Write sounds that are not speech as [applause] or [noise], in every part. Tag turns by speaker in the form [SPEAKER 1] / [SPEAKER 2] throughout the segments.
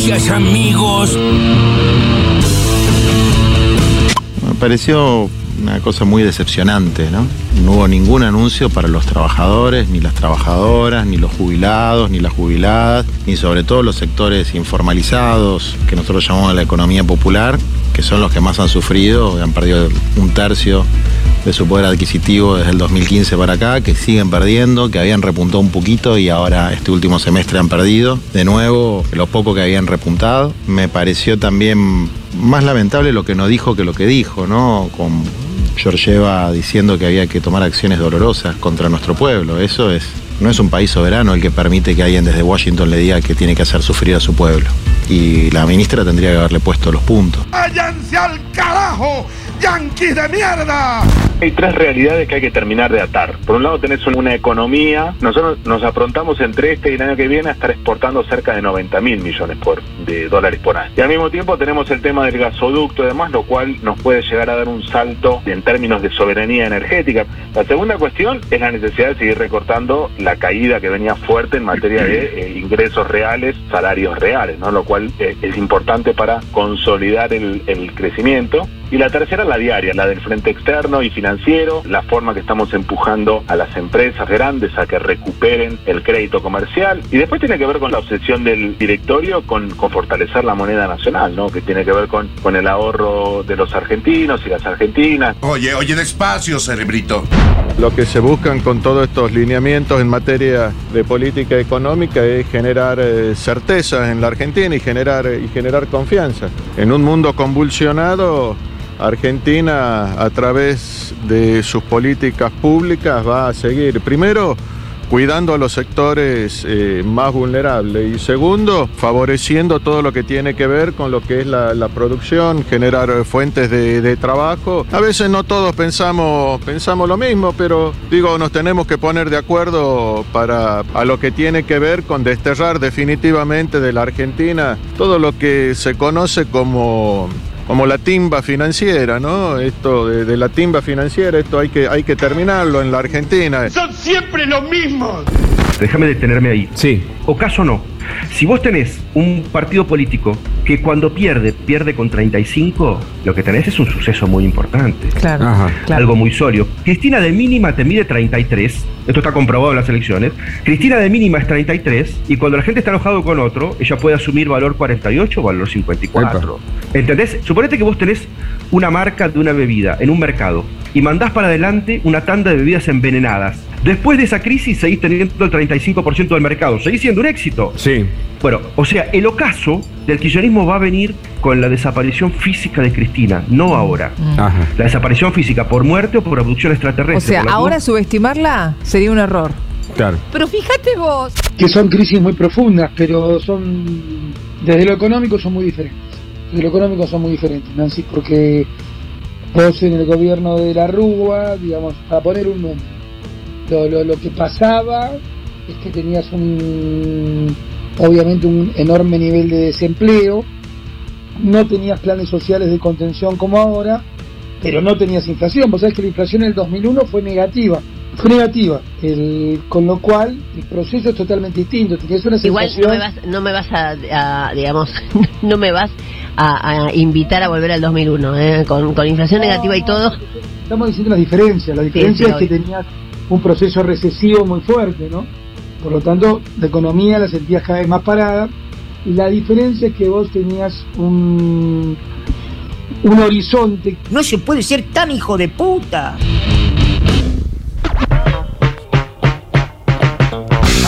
[SPEAKER 1] noticias, amigos.
[SPEAKER 2] Me pareció una cosa muy decepcionante, ¿no? No hubo ningún anuncio para los trabajadores, ni las trabajadoras, ni los jubilados, ni las jubiladas, ni sobre todo los sectores informalizados, que nosotros llamamos la economía popular, que son los que más han sufrido, han perdido un tercio de su poder adquisitivo desde el 2015 para acá, que siguen perdiendo, que habían repuntado un poquito y ahora este último semestre han perdido. De nuevo, lo poco que habían repuntado. Me pareció también más lamentable lo que no dijo que lo que dijo, ¿no? Con Georgieva diciendo que había que tomar acciones dolorosas contra nuestro pueblo. Eso es, no es un país soberano el que permite que alguien desde Washington le diga que tiene que hacer sufrir a su pueblo. Y la ministra tendría que haberle puesto los puntos.
[SPEAKER 3] ¡Váyanse al carajo! ¡Yanquis de mierda!
[SPEAKER 4] Hay tres realidades que hay que terminar de atar. Por un lado tenés una economía, nosotros nos aprontamos entre este y el año que viene a estar exportando cerca de 90 mil millones por, de dólares por año. Y al mismo tiempo tenemos el tema del gasoducto y demás, lo cual nos puede llegar a dar un salto en términos de soberanía energética. La segunda cuestión es la necesidad de seguir recortando la caída que venía fuerte en materia de eh, ingresos reales, salarios reales, ¿no? lo cual eh, es importante para consolidar el, crecimiento. Y la tercera, la diaria, la del frente externo y financiero, la forma que estamos empujando a las empresas grandes a que recuperen el crédito comercial. Y después tiene que ver con la obsesión del directorio con, con fortalecer la moneda nacional, ¿no? Que tiene que ver con, con el ahorro de los argentinos y las argentinas.
[SPEAKER 3] Oye, oye, despacio, cerebrito.
[SPEAKER 5] Lo que se buscan con todos estos lineamientos en materia de política económica es generar eh, certezas en la Argentina y generar, y generar confianza. En un mundo convulsionado, Argentina a través de sus políticas públicas va a seguir, primero, cuidando a los sectores eh, más vulnerables y segundo, favoreciendo todo lo que tiene que ver con lo que es la, producción, generar fuentes de, de, trabajo. A veces no todos pensamos, pensamos lo mismo, pero digo, nos tenemos que poner de acuerdo para a lo que tiene que ver con desterrar definitivamente de la Argentina todo lo que se conoce como como la timba financiera, ¿no? Esto de, de, la timba financiera, esto hay que, hay que terminarlo en la Argentina.
[SPEAKER 3] Son siempre los mismos.
[SPEAKER 6] Déjame detenerme ahí.
[SPEAKER 7] Sí.
[SPEAKER 6] O caso no. Si vos tenés un partido político que cuando pierde, pierde con 35, lo que tenés es un suceso muy importante.
[SPEAKER 8] Claro, Ajá. claro.
[SPEAKER 6] Algo muy sólido. Cristina de mínima te mide 33. Esto está comprobado en las elecciones. Cristina de mínima es 33. Y cuando la gente está enojado con otro, ella puede asumir valor 48 o valor 54. Epa. ¿Entendés? Suponete que vos tenés una marca de una bebida en un mercado y mandás para adelante una tanda de bebidas envenenadas. Después de esa crisis seguís teniendo el 35% del mercado. Seguís siendo un éxito.
[SPEAKER 7] Sí.
[SPEAKER 6] Bueno, o sea, el ocaso del kirchnerismo va a venir con la desaparición física de Cristina, no ahora.
[SPEAKER 7] Ajá.
[SPEAKER 6] La desaparición física por muerte o por abducción extraterrestre.
[SPEAKER 8] O sea, ahora subestimarla sería un error.
[SPEAKER 7] Claro.
[SPEAKER 8] Pero fíjate vos.
[SPEAKER 9] Que son crisis muy profundas, pero son. Desde lo económico son muy diferentes. Desde lo económico son muy diferentes, Nancy, porque vos en el gobierno de la Rúa, digamos, para poner un número, lo, lo, lo que pasaba es que tenías un obviamente un enorme nivel de desempleo, no tenías planes sociales de contención como ahora, pero no tenías inflación. Vos sabés que la inflación en el 2001 fue negativa, fue negativa, el, con lo cual el proceso es totalmente distinto. Tenías una
[SPEAKER 10] Igual
[SPEAKER 9] sensación...
[SPEAKER 10] no me vas, no me vas a, a digamos, [laughs] no me vas a, a, invitar a volver al 2001, ¿eh? con, con inflación
[SPEAKER 9] no,
[SPEAKER 10] negativa y todo.
[SPEAKER 9] Estamos diciendo las diferencias, la diferencia sí, sí, es que tenías un proceso recesivo muy fuerte, ¿no? Por lo tanto, la economía la sentías cada vez más parada. Y la diferencia es que vos tenías un, un horizonte.
[SPEAKER 11] No se puede ser tan hijo de puta.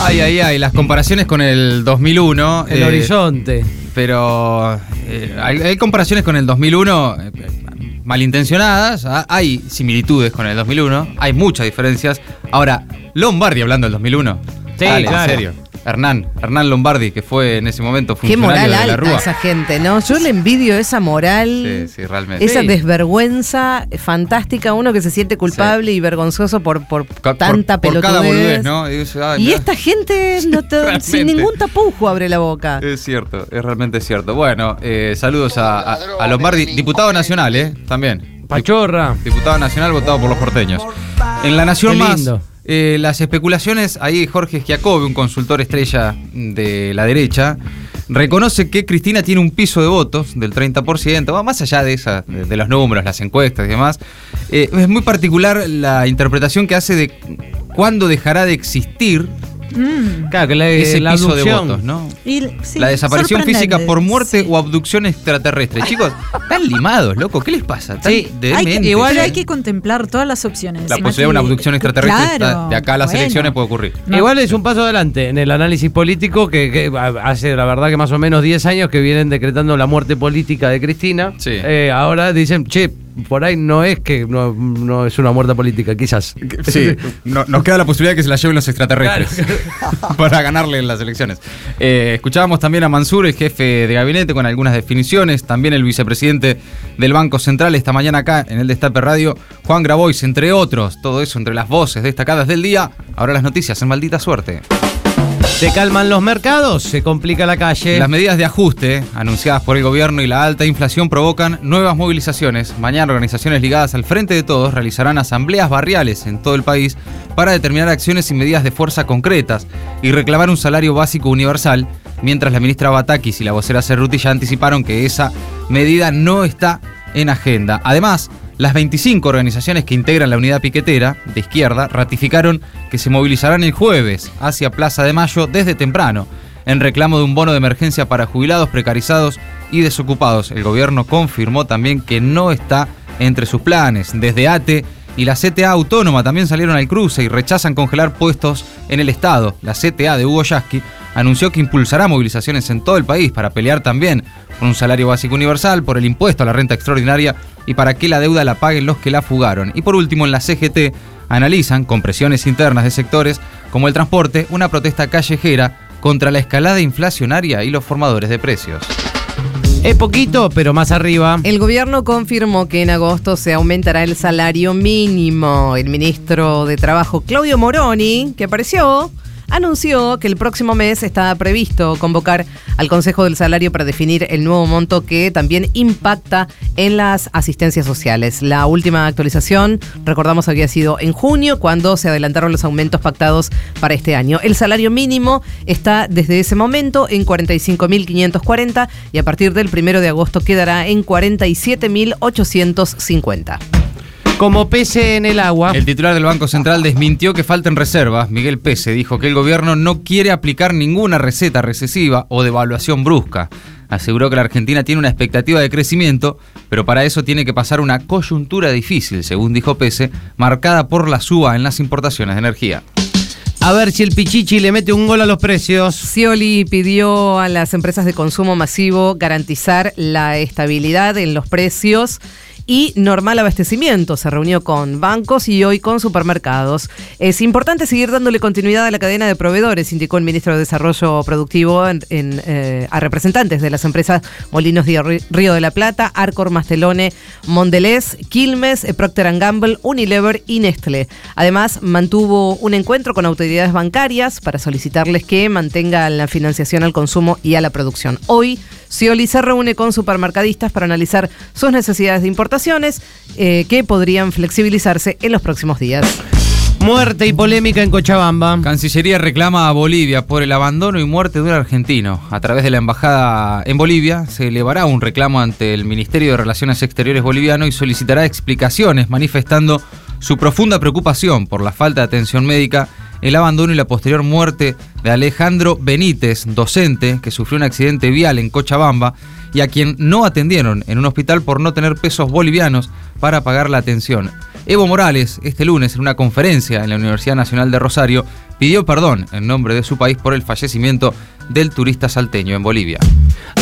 [SPEAKER 7] Ay, ay, ay, las comparaciones con el 2001.
[SPEAKER 12] El eh, horizonte.
[SPEAKER 7] Pero eh, hay, hay, comparaciones con el 2001 eh, malintencionadas. ¿ah? Hay similitudes con el 2001. Hay muchas diferencias. Ahora, Lombardi hablando del 2001.
[SPEAKER 12] Sí,
[SPEAKER 7] Dale,
[SPEAKER 12] claro.
[SPEAKER 7] en serio. Hernán, Hernán Lombardi, que fue en ese momento
[SPEAKER 8] Qué
[SPEAKER 7] funcionario
[SPEAKER 8] moral
[SPEAKER 7] de la
[SPEAKER 8] alta
[SPEAKER 7] Rúa.
[SPEAKER 8] esa gente, ¿no? Yo le envidio esa moral,
[SPEAKER 7] Sí, sí, realmente.
[SPEAKER 8] esa
[SPEAKER 7] Sí.
[SPEAKER 8] desvergüenza fantástica, uno que se siente culpable y vergonzoso por, por
[SPEAKER 7] Ca-
[SPEAKER 8] tanta
[SPEAKER 7] por, por cada
[SPEAKER 8] pelotudez.
[SPEAKER 7] boludez, ¿no? Y, dice, ay,
[SPEAKER 8] Y
[SPEAKER 7] mirá.
[SPEAKER 8] esta gente [laughs] no te-
[SPEAKER 7] Realmente.
[SPEAKER 8] sin ningún tapujo abre la boca.
[SPEAKER 7] Es cierto, es realmente cierto. Bueno, eh, saludos a, a- a Lombardi, diputado nacional, ¿eh? También.
[SPEAKER 12] Pachorra.
[SPEAKER 7] Diputado nacional votado por los porteños. En La Nación
[SPEAKER 12] Qué
[SPEAKER 7] Más,
[SPEAKER 12] lindo.
[SPEAKER 7] Eh, las especulaciones, ahí Jorge Schiacobi, un consultor estrella de la derecha, reconoce que Cristina tiene un piso de votos del 30%, va más allá de, esa, de los números, las encuestas y demás. Eh, es muy particular la interpretación que hace de cuándo dejará de existir
[SPEAKER 1] Mm. Claro, que la,
[SPEAKER 7] ese
[SPEAKER 1] la
[SPEAKER 7] piso de votos, ¿no?
[SPEAKER 1] Y, sí,
[SPEAKER 7] la desaparición física por muerte o abducción extraterrestre. [laughs] Chicos, están limados, loco. ¿Qué les pasa?
[SPEAKER 1] Sí, hay que, igual hay que contemplar todas las opciones.
[SPEAKER 7] La posibilidad de una abducción extraterrestre
[SPEAKER 1] Claro,
[SPEAKER 7] de acá a las
[SPEAKER 1] bueno.
[SPEAKER 7] elecciones puede ocurrir.
[SPEAKER 1] No.
[SPEAKER 12] es un paso adelante en el análisis político que, que hace la verdad que más o menos 10 años que vienen decretando la muerte política de Cristina.
[SPEAKER 7] Sí.
[SPEAKER 12] Eh, ahora dicen, che, por ahí no es que no, no es una muerte política, quizás.
[SPEAKER 7] Sí, no- nos queda la posibilidad de que se la lleven los extraterrestres [laughs] para ganarle en las elecciones. Eh, escuchábamos también a Mansur, el jefe de gabinete, con algunas definiciones. También el vicepresidente del Banco Central esta mañana acá en el Destape Radio, Juan Grabois, entre otros. Todo eso entre las voces destacadas del día. Ahora las noticias en maldita suerte.
[SPEAKER 12] Se calman los mercados, se complica la calle.
[SPEAKER 7] Las medidas de ajuste anunciadas por el gobierno y la alta inflación provocan nuevas movilizaciones. Mañana organizaciones ligadas al Frente de Todos realizarán asambleas barriales en todo el país para determinar acciones y medidas de fuerza concretas y reclamar un salario básico universal, mientras la ministra Batakis y la vocera Cerruti ya anticiparon que esa medida no está en agenda. Además, las 25 organizaciones que integran la unidad piquetera de izquierda ratificaron que se movilizarán el jueves hacia Plaza de Mayo desde temprano en reclamo de un bono de emergencia para jubilados, precarizados y desocupados. El gobierno confirmó también que no está entre sus planes. Desde ATE y la CTA Autónoma también salieron al cruce y rechazan congelar puestos en el Estado. La CTA de Hugo Yasky anunció que impulsará movilizaciones en todo el país para pelear también por un salario básico universal, por el impuesto a la renta extraordinaria y para que la deuda la paguen los que la fugaron. Y por último, en la CGT analizan, con presiones internas de sectores como el transporte, una protesta callejera contra la escalada inflacionaria y los formadores de precios.
[SPEAKER 12] Es poquito, pero más arriba.
[SPEAKER 8] El gobierno confirmó que en agosto se aumentará el salario mínimo. El ministro de Trabajo, Claudio Moroni, que apareció, anunció que el próximo mes está previsto convocar al Consejo del Salario para definir el nuevo monto que también impacta en las asistencias sociales. La última actualización, recordamos, había sido en junio, cuando se adelantaron los aumentos pactados para este año. El salario mínimo está desde ese momento en 45.540 y a partir del primero de agosto quedará en 47.850.
[SPEAKER 12] Como pese en el agua.
[SPEAKER 7] El titular del Banco Central desmintió que falten reservas. Miguel Pese dijo que el gobierno no quiere aplicar ninguna receta recesiva o devaluación brusca. Aseguró que la Argentina tiene una expectativa de crecimiento, pero para eso tiene que pasar una coyuntura difícil, según dijo Pese, marcada por la suba en las importaciones de energía.
[SPEAKER 12] A ver si el Pichichi le mete un gol a los precios.
[SPEAKER 8] Scioli pidió a las empresas de consumo masivo garantizar la estabilidad en los precios y normal abastecimiento. Se reunió con bancos y hoy con supermercados. Es importante seguir dándole continuidad a la cadena de proveedores, indicó el ministro de Desarrollo Productivo en- eh, a representantes de las empresas Molinos de Río de la Plata, Arcor, Mastelone, Mondelez, Quilmes, eh, Procter Gamble, Unilever y Nestlé. Además, mantuvo un encuentro con autoridades bancarias para solicitarles que mantengan la financiación al consumo y a la producción. Hoy, Scioli se reúne con supermercadistas para analizar sus necesidades de importaciones eh, que podrían flexibilizarse en los próximos días.
[SPEAKER 12] Muerte y polémica en Cochabamba.
[SPEAKER 7] Cancillería reclama a Bolivia por el abandono y muerte de un argentino. A través de la embajada en Bolivia se elevará un reclamo ante el Ministerio de Relaciones Exteriores boliviano y solicitará explicaciones manifestando su profunda preocupación por la falta de atención médica, el abandono y la posterior muerte de Alejandro Benítez, docente que sufrió un accidente vial en Cochabamba y a quien no atendieron en un hospital por no tener pesos bolivianos para pagar la atención. Evo Morales, este lunes, en una conferencia en la Universidad Nacional de Rosario, pidió perdón en nombre de su país por el fallecimiento del turista salteño en Bolivia.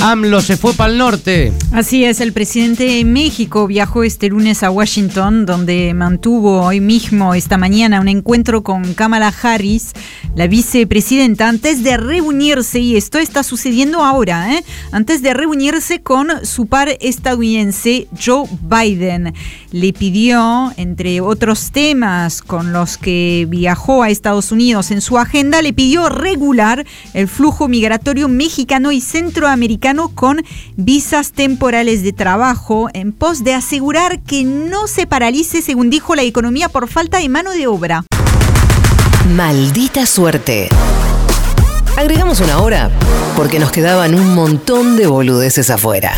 [SPEAKER 12] AMLO se fue para el norte.
[SPEAKER 1] Así es, el presidente de México viajó este lunes a Washington, donde mantuvo hoy mismo, esta mañana, un encuentro con Kamala Harris, la vicepresidenta, antes de reunirse, y esto está sucediendo ahora, ¿eh? antes de reunirse con su par estadounidense, Joe Biden. Le pidió, entre otros temas con los que viajó a Estados Unidos en su agenda, le pidió regular el flujo migratorio mexicano y centroamericano con visas temporales de trabajo en pos de asegurar que no se paralice, según dijo, la economía por falta de mano de obra.
[SPEAKER 13] Maldita suerte.
[SPEAKER 8] Agregamos una hora porque nos quedaban un montón de boludeces afuera.